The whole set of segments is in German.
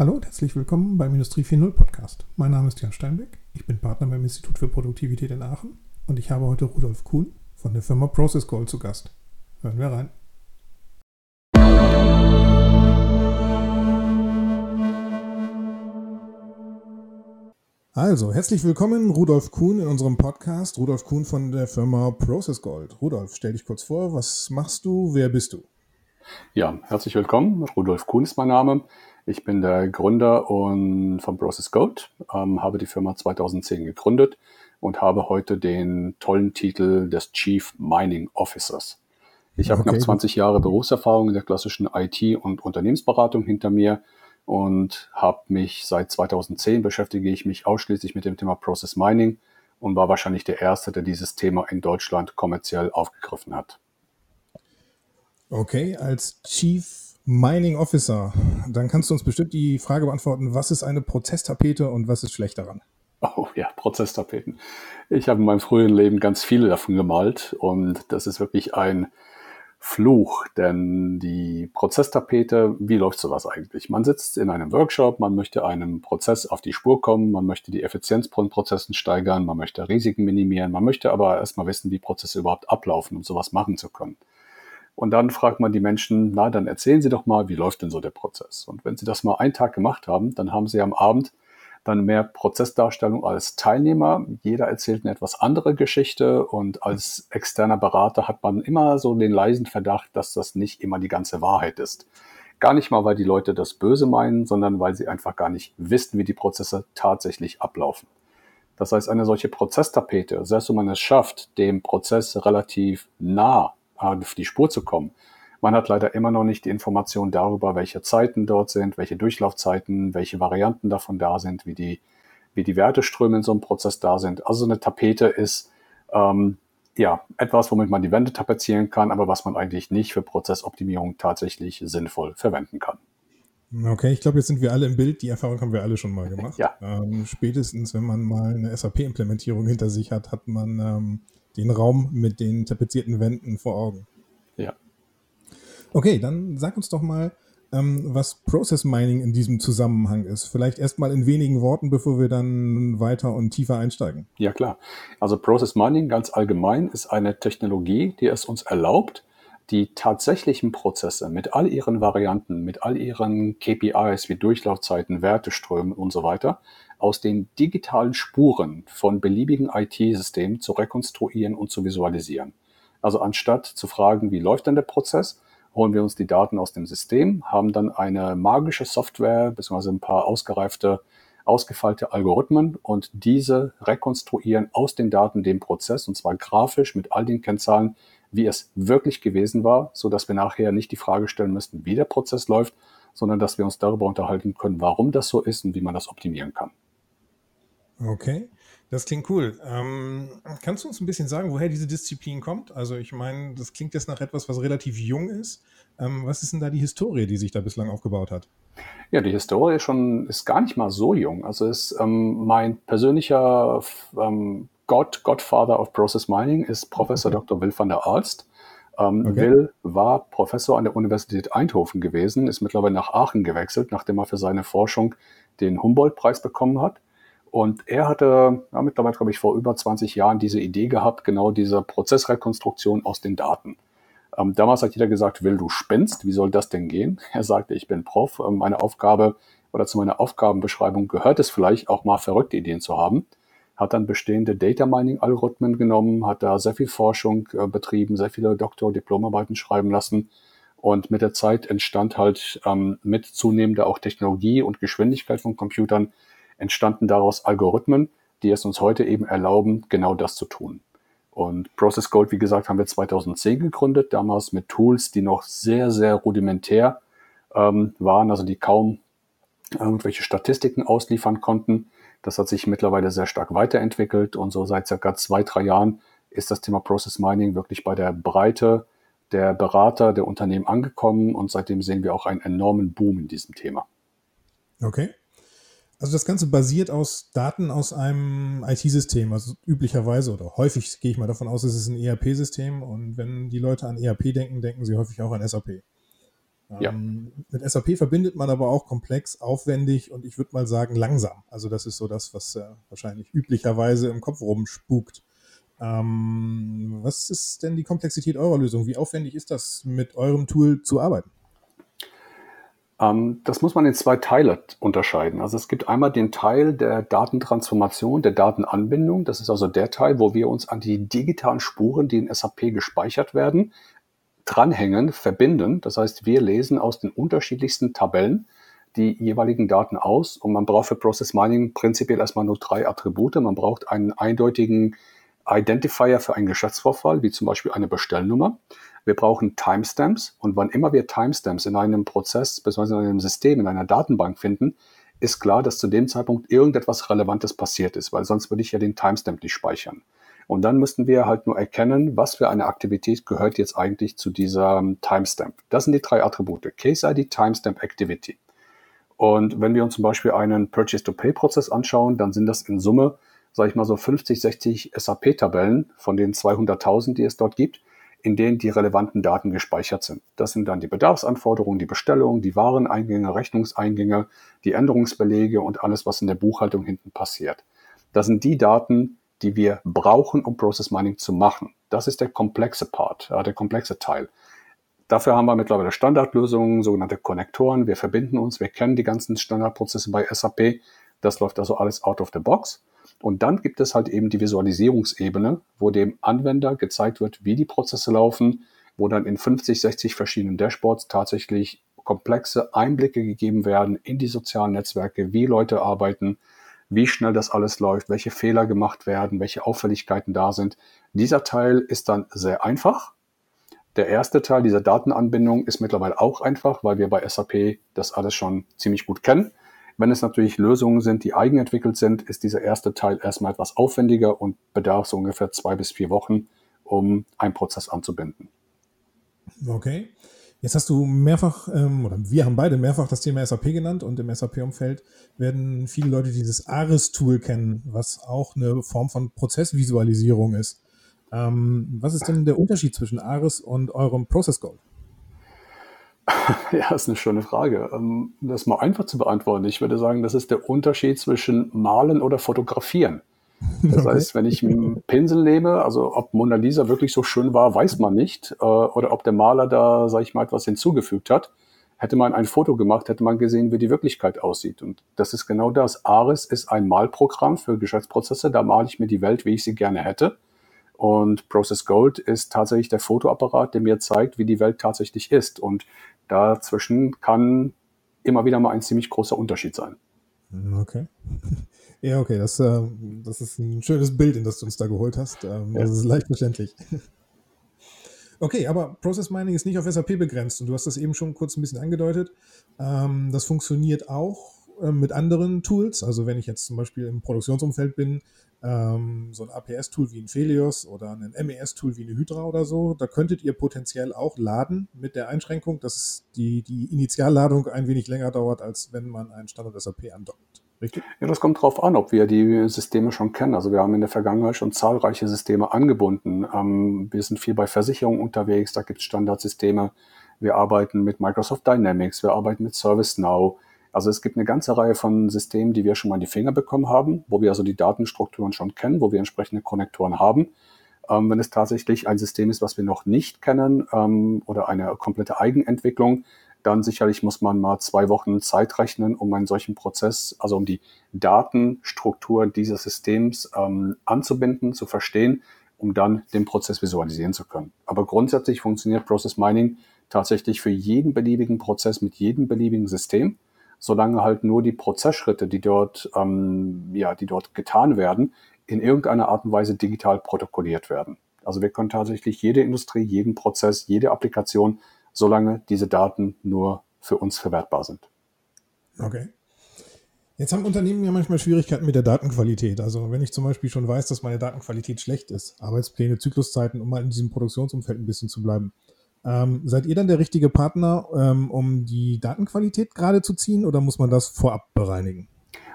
Hallo und herzlich willkommen beim Industrie 4.0 Podcast. Mein Name ist Jan Steinbeck, ich bin Partner beim Institut für Produktivität in Aachen und ich habe heute Rudolf Kuhn von der Firma Process Gold zu Gast. Hören wir rein. Also, herzlich willkommen, Rudolf Kuhn, in unserem Podcast. Rudolf Kuhn von der Firma Process Gold. Rudolf, stell dich kurz vor, was machst du, wer bist du? Ja, herzlich willkommen. Rudolf Kuhn ist mein Name. Ich bin der Gründer und von Process Gold, ähm, habe die Firma 2010 gegründet und habe heute den tollen Titel des Chief Mining Officers. Ich habe okay. knapp 20 Jahre Berufserfahrung in der klassischen IT- und Unternehmensberatung hinter mir und habe mich seit 2010 beschäftige ich mich ausschließlich mit dem Thema Process Mining und war wahrscheinlich der Erste, der dieses Thema in Deutschland kommerziell aufgegriffen hat. Okay, als Chief Mining Officer. Dann kannst du uns bestimmt die Frage beantworten, was ist eine Prozesstapete und was ist schlecht daran? Oh ja, Prozesstapeten. Ich habe in meinem frühen Leben ganz viele davon gemalt und das ist wirklich ein Fluch, denn die Prozesstapete, wie läuft sowas eigentlich? Man sitzt in einem Workshop, man möchte einem Prozess auf die Spur kommen, man möchte die Effizienz von Prozessen steigern, man möchte Risiken minimieren, man möchte aber erstmal wissen, wie Prozesse überhaupt ablaufen, um sowas machen zu können. Und dann fragt man die Menschen, na, dann erzählen Sie doch mal, wie läuft denn so der Prozess? Und wenn Sie das mal einen Tag gemacht haben, dann haben Sie am Abend dann mehr Prozessdarstellung als Teilnehmer. Jeder erzählt eine etwas andere Geschichte und als externer Berater hat man immer so den leisen Verdacht, dass das nicht immer die ganze Wahrheit ist. Gar nicht mal, weil die Leute das böse meinen, sondern weil sie einfach gar nicht wissen, wie die Prozesse tatsächlich ablaufen. Das heißt, eine solche Prozesstapete, selbst wenn man es schafft, dem Prozess relativ nah auf die Spur zu kommen. Man hat leider immer noch nicht die Information darüber, welche Zeiten dort sind, welche Durchlaufzeiten, welche Varianten davon da sind, wie die, wie die Werteströme in so einem Prozess da sind. Also eine Tapete ist ähm, ja etwas, womit man die Wände tapezieren kann, aber was man eigentlich nicht für Prozessoptimierung tatsächlich sinnvoll verwenden kann. Okay, ich glaube, jetzt sind wir alle im Bild. Die Erfahrung haben wir alle schon mal gemacht. ja. Ähm, spätestens, wenn man mal eine SAP-Implementierung hinter sich hat, hat man ähm, den Raum mit den tapezierten Wänden vor Augen. Ja. Okay, dann sag uns doch mal, ähm, was Process Mining in diesem Zusammenhang ist. Vielleicht erstmal in wenigen Worten, bevor wir dann weiter und tiefer einsteigen. Ja, klar. Also Process Mining ganz allgemein ist eine Technologie, die es uns erlaubt, die tatsächlichen Prozesse mit all ihren Varianten, mit all ihren KPIs wie Durchlaufzeiten, Werteströmen und so weiter aus den digitalen Spuren von beliebigen IT-Systemen zu rekonstruieren und zu visualisieren. Also anstatt zu fragen, wie läuft denn der Prozess, holen wir uns die Daten aus dem System, haben dann eine magische Software bzw. ein paar ausgereifte, ausgefeilte Algorithmen und diese rekonstruieren aus den Daten den Prozess und zwar grafisch mit all den Kennzahlen, wie es wirklich gewesen war, so dass wir nachher nicht die Frage stellen müssten, wie der Prozess läuft, sondern dass wir uns darüber unterhalten können, warum das so ist und wie man das optimieren kann. Okay, das klingt cool. Ähm, kannst du uns ein bisschen sagen, woher diese Disziplin kommt? Also ich meine, das klingt jetzt nach etwas, was relativ jung ist. Ähm, was ist denn da die Historie, die sich da bislang aufgebaut hat? Ja, die Historie schon ist gar nicht mal so jung. Also ist ähm, mein persönlicher ähm, God, Godfather of Process Mining ist Professor okay. Dr. Will van der Aalst. Ähm, okay. Will war Professor an der Universität Eindhoven gewesen, ist mittlerweile nach Aachen gewechselt, nachdem er für seine Forschung den Humboldt-Preis bekommen hat. Und er hatte ja, mittlerweile, glaube ich, vor über 20 Jahren diese Idee gehabt, genau diese Prozessrekonstruktion aus den Daten. Ähm, damals hat jeder gesagt, Will, du spinnst, wie soll das denn gehen? Er sagte, ich bin Prof, ähm, meine Aufgabe oder zu meiner Aufgabenbeschreibung gehört es vielleicht auch mal verrückte Ideen zu haben. Hat dann bestehende Data Mining Algorithmen genommen, hat da sehr viel Forschung äh, betrieben, sehr viele Doktor- Diplomarbeiten schreiben lassen. Und mit der Zeit entstand halt ähm, mit zunehmender auch Technologie und Geschwindigkeit von Computern entstanden daraus Algorithmen, die es uns heute eben erlauben, genau das zu tun. Und Process Gold, wie gesagt, haben wir 2010 gegründet, damals mit Tools, die noch sehr, sehr rudimentär ähm, waren, also die kaum irgendwelche Statistiken ausliefern konnten. Das hat sich mittlerweile sehr stark weiterentwickelt und so seit circa zwei, drei Jahren ist das Thema Process Mining wirklich bei der Breite der Berater, der Unternehmen angekommen und seitdem sehen wir auch einen enormen Boom in diesem Thema. Okay. Also das Ganze basiert aus Daten aus einem IT-System, also üblicherweise oder häufig gehe ich mal davon aus, es ist ein ERP-System und wenn die Leute an ERP denken, denken sie häufig auch an SAP. Ja. Ähm, mit SAP verbindet man aber auch komplex, aufwendig und ich würde mal sagen langsam. Also das ist so das, was äh, wahrscheinlich üblicherweise im Kopf rumspukt. Ähm, was ist denn die Komplexität eurer Lösung? Wie aufwendig ist das, mit eurem Tool zu arbeiten? Ähm, das muss man in zwei Teile unterscheiden. Also es gibt einmal den Teil der Datentransformation, der Datenanbindung. Das ist also der Teil, wo wir uns an die digitalen Spuren, die in SAP gespeichert werden, dranhängen, verbinden. Das heißt, wir lesen aus den unterschiedlichsten Tabellen die jeweiligen Daten aus und man braucht für Process Mining prinzipiell erstmal nur drei Attribute. Man braucht einen eindeutigen Identifier für einen Geschäftsvorfall, wie zum Beispiel eine Bestellnummer. Wir brauchen Timestamps und wann immer wir Timestamps in einem Prozess bzw. in einem System, in einer Datenbank finden, ist klar, dass zu dem Zeitpunkt irgendetwas Relevantes passiert ist, weil sonst würde ich ja den Timestamp nicht speichern. Und dann müssten wir halt nur erkennen, was für eine Aktivität gehört jetzt eigentlich zu dieser Timestamp. Das sind die drei Attribute. Case ID, Timestamp, Activity. Und wenn wir uns zum Beispiel einen Purchase-to-Pay-Prozess anschauen, dann sind das in Summe sage ich mal so 50, 60 SAP-Tabellen von den 200.000, die es dort gibt, in denen die relevanten Daten gespeichert sind. Das sind dann die Bedarfsanforderungen, die Bestellungen, die Wareneingänge, Rechnungseingänge, die Änderungsbelege und alles, was in der Buchhaltung hinten passiert. Das sind die Daten, die wir brauchen, um Process Mining zu machen. Das ist der komplexe Part, der komplexe Teil. Dafür haben wir mittlerweile Standardlösungen, sogenannte Konnektoren. Wir verbinden uns, wir kennen die ganzen Standardprozesse bei SAP. Das läuft also alles out of the box. Und dann gibt es halt eben die Visualisierungsebene, wo dem Anwender gezeigt wird, wie die Prozesse laufen, wo dann in 50, 60 verschiedenen Dashboards tatsächlich komplexe Einblicke gegeben werden in die sozialen Netzwerke, wie Leute arbeiten, wie schnell das alles läuft, welche Fehler gemacht werden, welche Auffälligkeiten da sind. Dieser Teil ist dann sehr einfach. Der erste Teil dieser Datenanbindung ist mittlerweile auch einfach, weil wir bei SAP das alles schon ziemlich gut kennen. Wenn es natürlich Lösungen sind, die eigenentwickelt sind, ist dieser erste Teil erstmal etwas aufwendiger und bedarf so ungefähr zwei bis vier Wochen, um einen Prozess anzubinden. Okay. Jetzt hast du mehrfach, ähm, oder wir haben beide mehrfach das Thema SAP genannt und im SAP-Umfeld werden viele Leute dieses ARIS-Tool kennen, was auch eine Form von Prozessvisualisierung ist. Ähm, was ist denn der Unterschied zwischen ARIS und eurem Process Goal? Ja, ist eine schöne Frage. Ähm, das mal einfach zu beantworten. Ich würde sagen, das ist der Unterschied zwischen Malen oder Fotografieren. Das okay. heißt, wenn ich einen Pinsel nehme, also ob Mona Lisa wirklich so schön war, weiß man nicht. Äh, oder ob der Maler da, sage ich mal, etwas hinzugefügt hat. Hätte man ein Foto gemacht, hätte man gesehen, wie die Wirklichkeit aussieht. Und das ist genau das. ARIS ist ein Malprogramm für Geschäftsprozesse. Da male ich mir die Welt, wie ich sie gerne hätte. Und Process Gold ist tatsächlich der Fotoapparat, der mir zeigt, wie die Welt tatsächlich ist. Und Dazwischen kann immer wieder mal ein ziemlich großer Unterschied sein. Okay. Ja, okay, das, äh, das ist ein schönes Bild, in das du uns da geholt hast. Ähm, ja. Das ist leicht verständlich. Okay, aber Process Mining ist nicht auf SAP begrenzt und du hast das eben schon kurz ein bisschen angedeutet. Ähm, das funktioniert auch äh, mit anderen Tools. Also wenn ich jetzt zum Beispiel im Produktionsumfeld bin, ähm, so ein APS-Tool wie ein Felios oder ein MES-Tool wie eine Hydra oder so, da könntet ihr potenziell auch laden mit der Einschränkung, dass die, die Initialladung ein wenig länger dauert, als wenn man einen Standard SAP andockt. Richtig? Ja, das kommt darauf an, ob wir die Systeme schon kennen. Also wir haben in der Vergangenheit schon zahlreiche Systeme angebunden. Ähm, wir sind viel bei Versicherungen unterwegs, da gibt es Standardsysteme. Wir arbeiten mit Microsoft Dynamics, wir arbeiten mit ServiceNow. Also es gibt eine ganze Reihe von Systemen, die wir schon mal in die Finger bekommen haben, wo wir also die Datenstrukturen schon kennen, wo wir entsprechende Konnektoren haben. Ähm, wenn es tatsächlich ein System ist, was wir noch nicht kennen ähm, oder eine komplette Eigenentwicklung, dann sicherlich muss man mal zwei Wochen Zeit rechnen, um einen solchen Prozess, also um die Datenstruktur dieses Systems ähm, anzubinden, zu verstehen, um dann den Prozess visualisieren zu können. Aber grundsätzlich funktioniert Process Mining tatsächlich für jeden beliebigen Prozess mit jedem beliebigen System solange halt nur die Prozessschritte, die dort, ähm, ja, die dort getan werden, in irgendeiner Art und Weise digital protokolliert werden. Also wir können tatsächlich jede Industrie, jeden Prozess, jede Applikation, solange diese Daten nur für uns verwertbar sind. Okay. Jetzt haben Unternehmen ja manchmal Schwierigkeiten mit der Datenqualität. Also wenn ich zum Beispiel schon weiß, dass meine Datenqualität schlecht ist, Arbeitspläne, Zykluszeiten, um mal in diesem Produktionsumfeld ein bisschen zu bleiben, ähm, seid ihr dann der richtige Partner, ähm, um die Datenqualität gerade zu ziehen oder muss man das vorab bereinigen?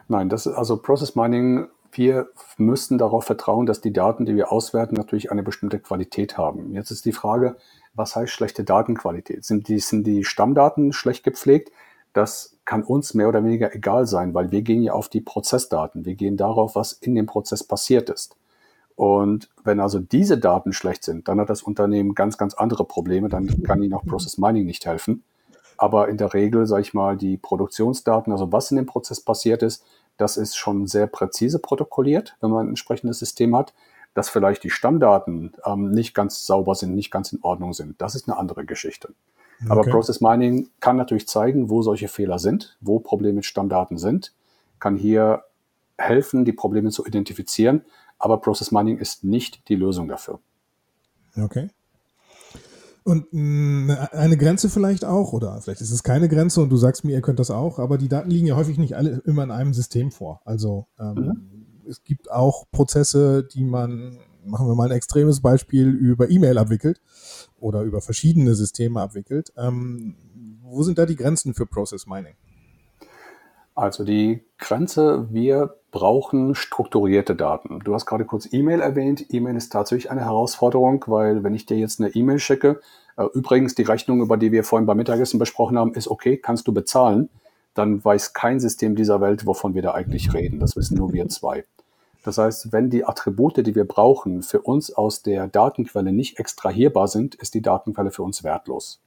Nein, das ist also Process Mining. Wir müssen darauf vertrauen, dass die Daten, die wir auswerten, natürlich eine bestimmte Qualität haben. Jetzt ist die Frage, Was heißt schlechte Datenqualität? Sind die, sind die Stammdaten schlecht gepflegt? Das kann uns mehr oder weniger egal sein, weil wir gehen ja auf die Prozessdaten. Wir gehen darauf, was in dem Prozess passiert ist. Und wenn also diese Daten schlecht sind, dann hat das Unternehmen ganz, ganz andere Probleme. Dann kann Ihnen auch Process Mining nicht helfen. Aber in der Regel, sage ich mal, die Produktionsdaten, also was in dem Prozess passiert ist, das ist schon sehr präzise protokolliert, wenn man ein entsprechendes System hat. Dass vielleicht die Stammdaten ähm, nicht ganz sauber sind, nicht ganz in Ordnung sind, das ist eine andere Geschichte. Okay. Aber Process Mining kann natürlich zeigen, wo solche Fehler sind, wo Probleme mit Stammdaten sind, kann hier helfen, die Probleme zu identifizieren, aber Process Mining ist nicht die Lösung dafür. Okay. Und mh, eine Grenze vielleicht auch, oder vielleicht ist es keine Grenze und du sagst mir, ihr könnt das auch, aber die Daten liegen ja häufig nicht alle immer in einem System vor. Also ähm, mhm. es gibt auch Prozesse, die man, machen wir mal ein extremes Beispiel, über E-Mail abwickelt oder über verschiedene Systeme abwickelt. Ähm, wo sind da die Grenzen für Process Mining? Also die Grenze, wir brauchen strukturierte Daten. Du hast gerade kurz E-Mail erwähnt. E-Mail ist tatsächlich eine Herausforderung, weil wenn ich dir jetzt eine E-Mail schicke, äh, übrigens die Rechnung, über die wir vorhin beim Mittagessen besprochen haben, ist okay, kannst du bezahlen, dann weiß kein System dieser Welt, wovon wir da eigentlich reden. Das wissen nur wir zwei. Das heißt, wenn die Attribute, die wir brauchen, für uns aus der Datenquelle nicht extrahierbar sind, ist die Datenquelle für uns wertlos.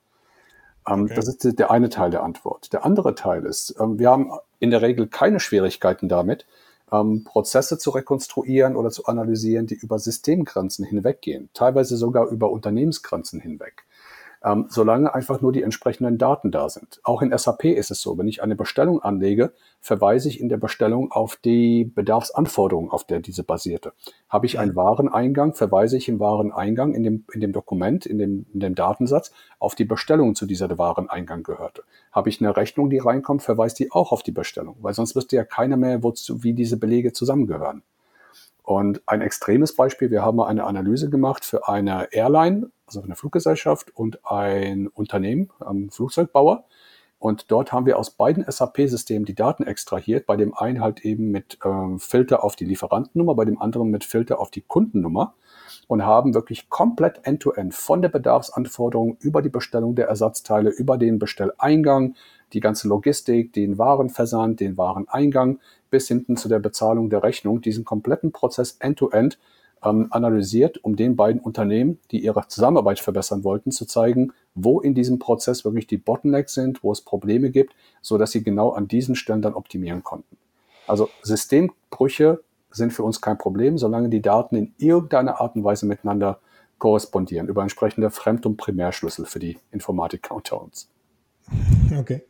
Ähm, okay. Das ist der eine Teil der Antwort. Der andere Teil ist, ähm, wir haben in der Regel keine Schwierigkeiten damit, ähm, Prozesse zu rekonstruieren oder zu analysieren, die über Systemgrenzen hinweggehen, teilweise sogar über Unternehmensgrenzen hinweg ähm, solange einfach nur die entsprechenden Daten da sind. Auch in SAP ist es so, wenn ich eine Bestellung anlege, verweise ich in der Bestellung auf die Bedarfsanforderungen, auf der diese basierte. Habe ich einen Wareneingang, verweise ich im Wareneingang in dem, in dem Dokument, in dem, in dem Datensatz auf die Bestellung, zu dieser Wareneingang gehörte. Habe ich eine Rechnung, die reinkommt, verweist die auch auf die Bestellung, weil sonst wüsste ja keiner mehr, wozu, wie diese Belege zusammengehören. Und ein extremes Beispiel, wir haben eine Analyse gemacht für eine Airline, also eine Fluggesellschaft und ein Unternehmen, ein Flugzeugbauer. Und dort haben wir aus beiden SAP-Systemen die Daten extrahiert. Bei dem einen halt eben mit ähm, Filter auf die Lieferantennummer, bei dem anderen mit Filter auf die Kundennummer und haben wirklich komplett end-to-end -end von der Bedarfsanforderung über die Bestellung der Ersatzteile, über den Bestelleingang, die ganze Logistik, den Warenversand, den Wareneingang bis hinten zu der Bezahlung der Rechnung, diesen kompletten Prozess end-to-end -end, ähm, analysiert, um den beiden Unternehmen, die ihre Zusammenarbeit verbessern wollten, zu zeigen, wo in diesem Prozess wirklich die Bottlenecks sind, wo es Probleme gibt, so dass sie genau an diesen Stellen dann optimieren konnten. Also Systembrüche sind für uns kein Problem, solange die Daten in irgendeiner Art und Weise miteinander korrespondieren über entsprechende Fremd- und Primärschlüssel für die Informatik unter uns. Okay.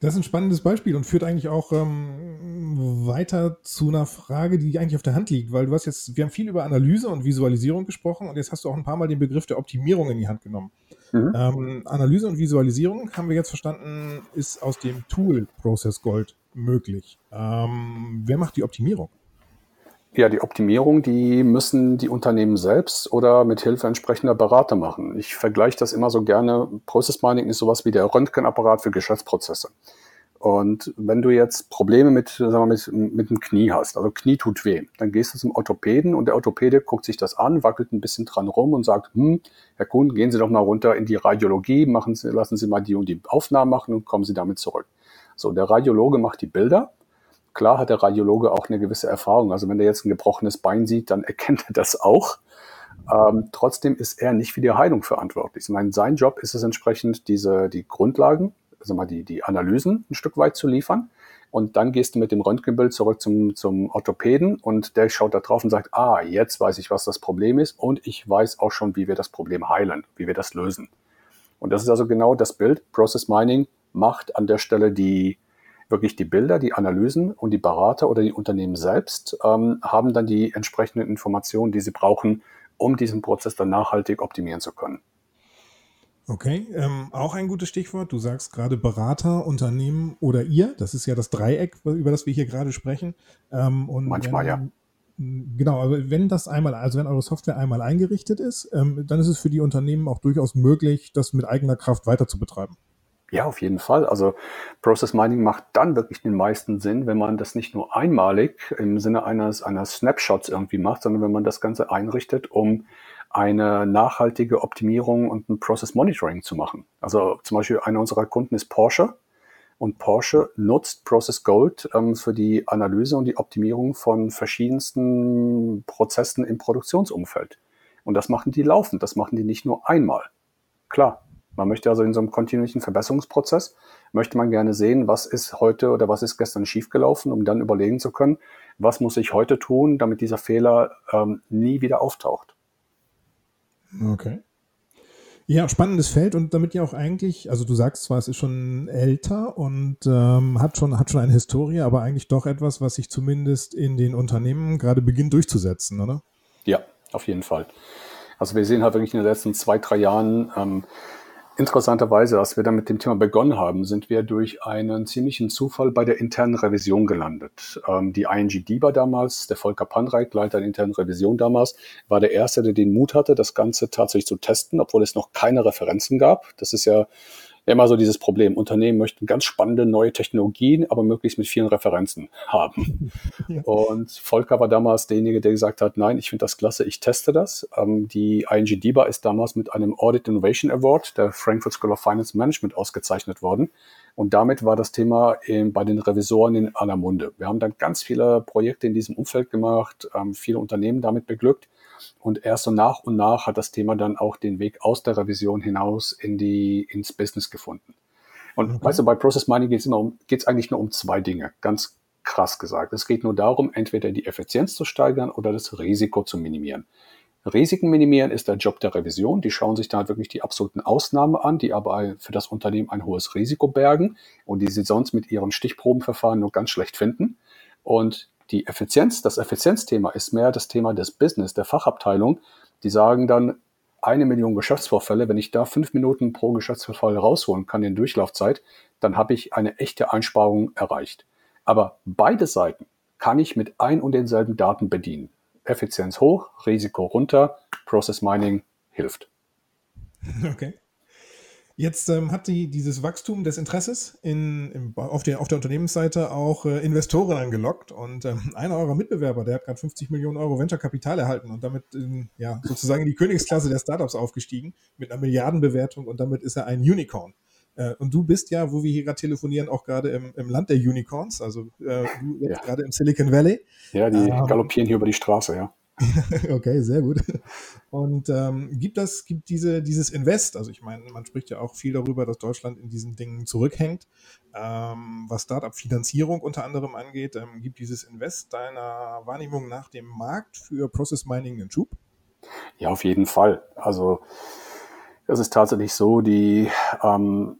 Das ist ein spannendes Beispiel und führt eigentlich auch ähm, weiter zu einer Frage, die eigentlich auf der Hand liegt, weil du hast jetzt, wir haben viel über Analyse und Visualisierung gesprochen und jetzt hast du auch ein paar Mal den Begriff der Optimierung in die Hand genommen. Mhm. Ähm, Analyse und Visualisierung, haben wir jetzt verstanden, ist aus dem Tool Process Gold möglich. Ähm, wer macht die Optimierung? Ja, die Optimierung, die müssen die Unternehmen selbst oder mit Hilfe entsprechender Berater machen. Ich vergleiche das immer so gerne. Process Mining ist sowas wie der Röntgenapparat für Geschäftsprozesse. Und wenn du jetzt Probleme mit, sagen wir, mit, mit dem Knie hast, also Knie tut weh, dann gehst du zum Orthopäden und der Orthopäde guckt sich das an, wackelt ein bisschen dran rum und sagt, hm, Herr Kuhn, gehen Sie doch mal runter in die Radiologie, machen Sie, lassen Sie mal die und die Aufnahmen machen und kommen Sie damit zurück. So, der Radiologe macht die Bilder Klar hat der Radiologe auch eine gewisse Erfahrung. Also wenn er jetzt ein gebrochenes Bein sieht, dann erkennt er das auch. Ähm, trotzdem ist er nicht für die Heilung verantwortlich. Ich meine, sein Job ist es entsprechend, diese, die Grundlagen, also mal die, die Analysen ein Stück weit zu liefern. Und dann gehst du mit dem Röntgenbild zurück zum, zum Orthopäden und der schaut da drauf und sagt, ah, jetzt weiß ich, was das Problem ist und ich weiß auch schon, wie wir das Problem heilen, wie wir das lösen. Und das ist also genau das Bild. Process Mining macht an der Stelle die, wirklich die Bilder, die Analysen und die Berater oder die Unternehmen selbst ähm, haben dann die entsprechenden Informationen, die sie brauchen, um diesen Prozess dann nachhaltig optimieren zu können. Okay, ähm, auch ein gutes Stichwort. Du sagst gerade Berater, Unternehmen oder ihr. Das ist ja das Dreieck, über das wir hier gerade sprechen. Ähm, und Manchmal, wenn, ja. Genau, aber wenn das einmal, also wenn eure Software einmal eingerichtet ist, ähm, dann ist es für die Unternehmen auch durchaus möglich, das mit eigener Kraft weiter zu betreiben. Ja, auf jeden Fall. Also Process Mining macht dann wirklich den meisten Sinn, wenn man das nicht nur einmalig im Sinne eines, einer Snapshots irgendwie macht, sondern wenn man das Ganze einrichtet, um eine nachhaltige Optimierung und ein Process Monitoring zu machen. Also zum Beispiel einer unserer Kunden ist Porsche und Porsche nutzt Process Gold ähm, für die Analyse und die Optimierung von verschiedensten Prozessen im Produktionsumfeld. Und das machen die laufend, das machen die nicht nur einmal. Klar, man möchte also in so einem kontinuierlichen Verbesserungsprozess, möchte man gerne sehen, was ist heute oder was ist gestern schiefgelaufen, um dann überlegen zu können, was muss ich heute tun, damit dieser Fehler ähm, nie wieder auftaucht. Okay. Ja, spannendes Feld und damit ja auch eigentlich, also du sagst zwar, es ist schon älter und ähm, hat, schon, hat schon eine Historie, aber eigentlich doch etwas, was sich zumindest in den Unternehmen gerade beginnt durchzusetzen, oder? Ja, auf jeden Fall. Also wir sehen halt wirklich in den letzten zwei, drei Jahren ähm, Interessanterweise, als wir dann mit dem Thema begonnen haben, sind wir durch einen ziemlichen Zufall bei der internen Revision gelandet. Ähm, die ING DIBA damals, der Volker Panreich, Leiter der internen Revision damals, war der Erste, der den Mut hatte, das Ganze tatsächlich zu testen, obwohl es noch keine Referenzen gab. Das ist ja immer so dieses Problem. Unternehmen möchten ganz spannende neue Technologien, aber möglichst mit vielen Referenzen haben. Ja. Und Volker war damals derjenige, der gesagt hat, nein, ich finde das klasse, ich teste das. Ähm, die ING DIBA ist damals mit einem Audit Innovation Award der Frankfurt School of Finance Management ausgezeichnet worden. Und damit war das Thema in, bei den Revisoren in aller Munde. Wir haben dann ganz viele Projekte in diesem Umfeld gemacht, ähm, viele Unternehmen damit beglückt. Und erst so nach und nach hat das Thema dann auch den Weg aus der Revision hinaus in die, ins Business gefunden. Und okay. weißt du, bei Process Mining geht es immer um, geht es eigentlich nur um zwei Dinge, ganz krass gesagt. Es geht nur darum, entweder die Effizienz zu steigern oder das Risiko zu minimieren. Risiken minimieren ist der Job der Revision. Die schauen sich da halt wirklich die absoluten Ausnahmen an, die aber für das Unternehmen ein hohes Risiko bergen und die sie sonst mit ihren Stichprobenverfahren nur ganz schlecht finden. Und die Effizienz, das Effizienzthema ist mehr das Thema des Business, der Fachabteilung. Die sagen dann, eine Million Geschäftsvorfälle, wenn ich da fünf Minuten pro Geschäftsvorfall rausholen kann in Durchlaufzeit, dann habe ich eine echte Einsparung erreicht. Aber beide Seiten kann ich mit ein und denselben Daten bedienen. Effizienz hoch, Risiko runter, Process Mining hilft. Okay. Jetzt ähm, hat die, dieses Wachstum des Interesses in, in, auf, der, auf der Unternehmensseite auch äh, Investoren angelockt. Und ähm, einer eurer Mitbewerber, der hat gerade 50 Millionen Euro Venture-Kapital erhalten und damit in, ja, sozusagen in die Königsklasse der Startups aufgestiegen mit einer Milliardenbewertung und damit ist er ein Unicorn. Äh, und du bist ja, wo wir hier gerade telefonieren, auch gerade im, im Land der Unicorns, also äh, du jetzt ja. gerade im Silicon Valley. Ja, die ähm, galoppieren hier über die Straße, ja. okay, sehr gut. Und ähm, gibt das, gibt diese, dieses Invest, also ich meine, man spricht ja auch viel darüber, dass Deutschland in diesen Dingen zurückhängt, ähm, was Startup-Finanzierung unter anderem angeht, ähm, gibt dieses Invest deiner Wahrnehmung nach dem Markt für Process Mining einen Schub? Ja, auf jeden Fall. Also es ist tatsächlich so, die ähm,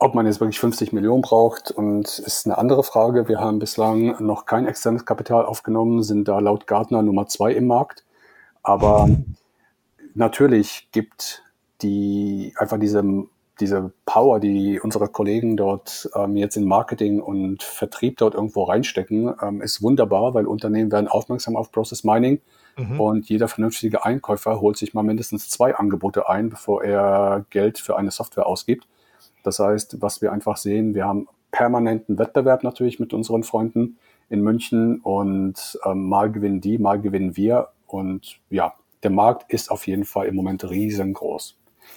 ob man jetzt wirklich 50 Millionen braucht und ist eine andere Frage. Wir haben bislang noch kein externes Kapital aufgenommen, sind da laut Gartner Nummer zwei im Markt. Aber natürlich gibt die einfach diese, diese Power, die unsere Kollegen dort ähm, jetzt in Marketing und Vertrieb dort irgendwo reinstecken, ähm, ist wunderbar, weil Unternehmen werden aufmerksam auf Process Mining mhm. und jeder vernünftige Einkäufer holt sich mal mindestens zwei Angebote ein, bevor er Geld für eine Software ausgibt. Das heißt, was wir einfach sehen, wir haben permanenten Wettbewerb natürlich mit unseren Freunden in München und ähm, mal gewinnen die, mal gewinnen wir. Und ja, der Markt ist auf jeden Fall im Moment riesengroß.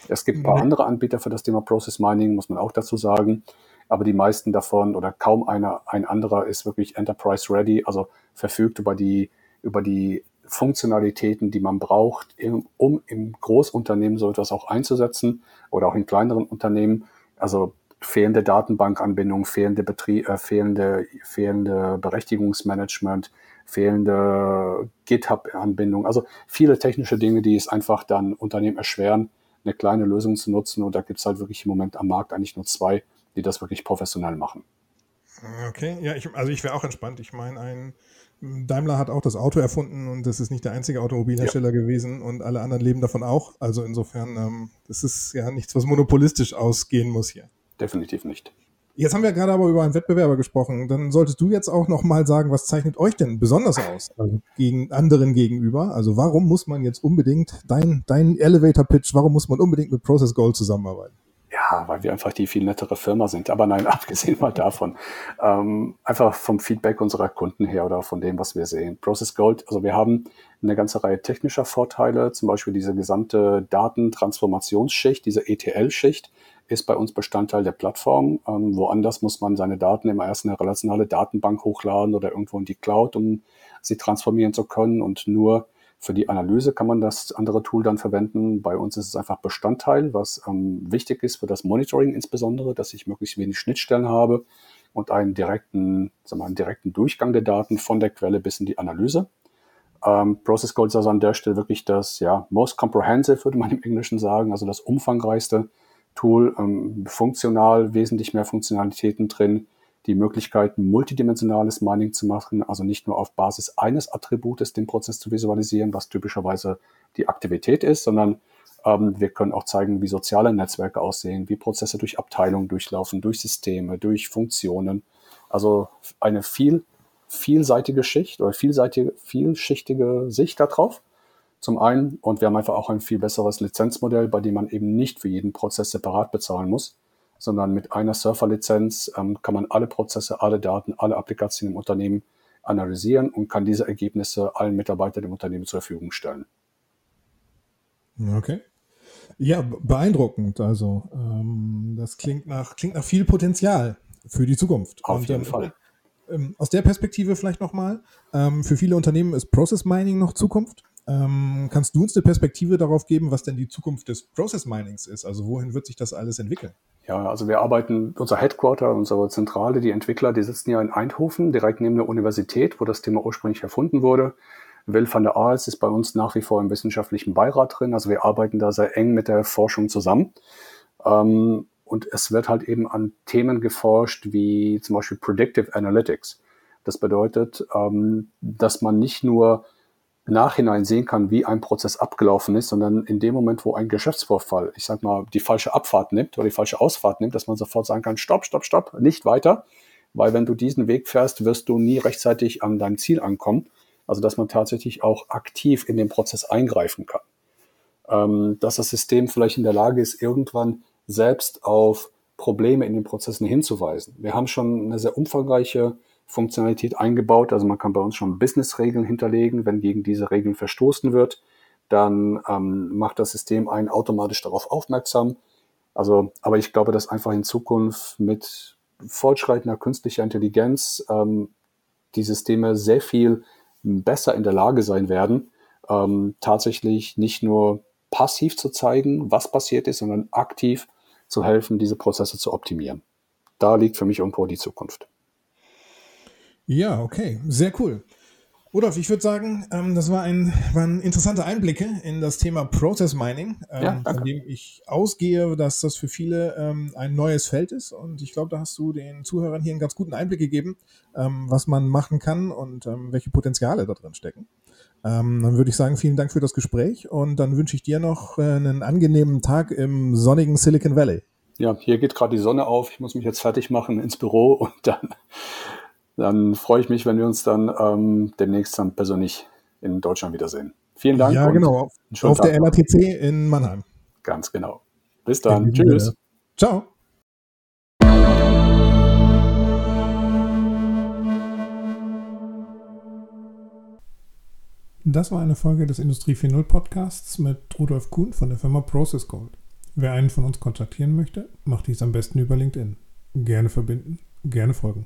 Es gibt ein paar mhm. andere Anbieter für das Thema Process Mining, muss man auch dazu sagen. Aber die meisten davon oder kaum einer, ein anderer ist wirklich Enterprise Ready, also verfügt über die, über die Funktionalitäten, die man braucht, um im Großunternehmen so etwas auch einzusetzen oder auch in kleineren Unternehmen. Also fehlende Datenbankanbindung, fehlende, Betrieb, äh, fehlende, fehlende Berechtigungsmanagement, fehlende GitHub-Anbindung. Also viele technische Dinge, die es einfach dann Unternehmen erschweren, eine kleine Lösung zu nutzen. Und da gibt es halt wirklich im Moment am Markt eigentlich nur zwei, die das wirklich professionell machen. Okay, ja, ich, also ich wäre auch entspannt. Ich meine, ein Daimler hat auch das Auto erfunden und das ist nicht der einzige Automobilhersteller ja. gewesen und alle anderen leben davon auch. Also insofern, ähm, das ist ja nichts, was monopolistisch ausgehen muss hier. Definitiv nicht. Jetzt haben wir gerade aber über einen Wettbewerber gesprochen. Dann solltest du jetzt auch nochmal sagen, was zeichnet euch denn besonders aus also gegen anderen gegenüber? Also warum muss man jetzt unbedingt dein, dein Elevator Pitch, warum muss man unbedingt mit Process Gold zusammenarbeiten? Ja, weil wir einfach die viel nettere Firma sind. Aber nein, abgesehen mal davon. Ähm, einfach vom Feedback unserer Kunden her oder von dem, was wir sehen. Process Gold, also wir haben eine ganze Reihe technischer Vorteile, zum Beispiel diese gesamte Datentransformationsschicht, diese ETL-Schicht ist bei uns Bestandteil der Plattform. Ähm, woanders muss man seine Daten immer erst in eine relationale Datenbank hochladen oder irgendwo in die Cloud, um sie transformieren zu können. Und nur für die Analyse kann man das andere Tool dann verwenden. Bei uns ist es einfach Bestandteil, was ähm, wichtig ist für das Monitoring insbesondere, dass ich möglichst wenig Schnittstellen habe und einen direkten, sagen wir, einen direkten Durchgang der Daten von der Quelle bis in die Analyse. Ähm, Process Code ist also an der Stelle wirklich das ja, most comprehensive, würde man im Englischen sagen, also das umfangreichste Tool, ähm, funktional, wesentlich mehr Funktionalitäten drin, die Möglichkeit, multidimensionales Mining zu machen, also nicht nur auf Basis eines Attributes den Prozess zu visualisieren, was typischerweise die Aktivität ist, sondern ähm, wir können auch zeigen, wie soziale Netzwerke aussehen, wie Prozesse durch Abteilungen durchlaufen, durch Systeme, durch Funktionen. Also eine viel, vielseitige Schicht oder vielseitige, vielschichtige Sicht darauf. Zum einen, und wir haben einfach auch ein viel besseres Lizenzmodell, bei dem man eben nicht für jeden Prozess separat bezahlen muss, sondern mit einer Surferlizenz ähm, kann man alle Prozesse, alle Daten, alle Applikationen im Unternehmen analysieren und kann diese Ergebnisse allen Mitarbeitern im Unternehmen zur Verfügung stellen. Okay. Ja, beeindruckend. Also ähm, das klingt nach, klingt nach viel Potenzial für die Zukunft. Auf und, jeden ähm, Fall. Ähm, aus der Perspektive vielleicht nochmal. Ähm, für viele Unternehmen ist Process Mining noch Zukunft. Ähm, kannst du uns eine Perspektive darauf geben, was denn die Zukunft des Process Minings ist? Also wohin wird sich das alles entwickeln? Ja, also wir arbeiten, unser Headquarter, unsere Zentrale, die Entwickler, die sitzen ja in Eindhoven, direkt neben der Universität, wo das Thema ursprünglich erfunden wurde. Will van der Aals ist bei uns nach wie vor im wissenschaftlichen Beirat drin. Also wir arbeiten da sehr eng mit der Forschung zusammen. Ähm, und es wird halt eben an Themen geforscht, wie zum Beispiel Predictive Analytics. Das bedeutet, ähm, dass man nicht nur Nachhinein sehen kann, wie ein Prozess abgelaufen ist, sondern in dem Moment, wo ein Geschäftsvorfall, ich sag mal, die falsche Abfahrt nimmt oder die falsche Ausfahrt nimmt, dass man sofort sagen kann, stopp, stopp, stopp, nicht weiter, weil wenn du diesen Weg fährst, wirst du nie rechtzeitig an dein Ziel ankommen. Also, dass man tatsächlich auch aktiv in den Prozess eingreifen kann. Ähm, dass das System vielleicht in der Lage ist, irgendwann selbst auf Probleme in den Prozessen hinzuweisen. Wir haben schon eine sehr umfangreiche Funktionalität eingebaut. Also man kann bei uns schon Business-Regeln hinterlegen. Wenn gegen diese Regeln verstoßen wird, dann ähm, macht das System einen automatisch darauf aufmerksam. Also, aber ich glaube, dass einfach in Zukunft mit fortschreitender künstlicher Intelligenz ähm, die Systeme sehr viel besser in der Lage sein werden, ähm, tatsächlich nicht nur passiv zu zeigen, was passiert ist, sondern aktiv zu helfen, diese Prozesse zu optimieren. Da liegt für mich irgendwo die Zukunft. Ja, okay, sehr cool. Rudolf, ich würde sagen, ähm, das war ein, waren interessante Einblicke in das Thema Process Mining, ähm, ja, von dem ich ausgehe, dass das für viele ähm, ein neues Feld ist. Und ich glaube, da hast du den Zuhörern hier einen ganz guten Einblick gegeben, ähm, was man machen kann und ähm, welche Potenziale da drin stecken. Ähm, dann würde ich sagen, vielen Dank für das Gespräch und dann wünsche ich dir noch äh, einen angenehmen Tag im sonnigen Silicon Valley. Ja, hier geht gerade die Sonne auf. Ich muss mich jetzt fertig machen ins Büro und dann dann freue ich mich, wenn wir uns dann ähm, demnächst dann persönlich in Deutschland wiedersehen. Vielen Dank. Ja, genau. Auf der LATC in Mannheim. Ganz genau. Bis dann. Tschüss. Ciao. Das war eine Folge des Industrie 4.0 Podcasts mit Rudolf Kuhn von der Firma Process Gold. Wer einen von uns kontaktieren möchte, macht dies am besten über LinkedIn. Gerne verbinden, gerne folgen.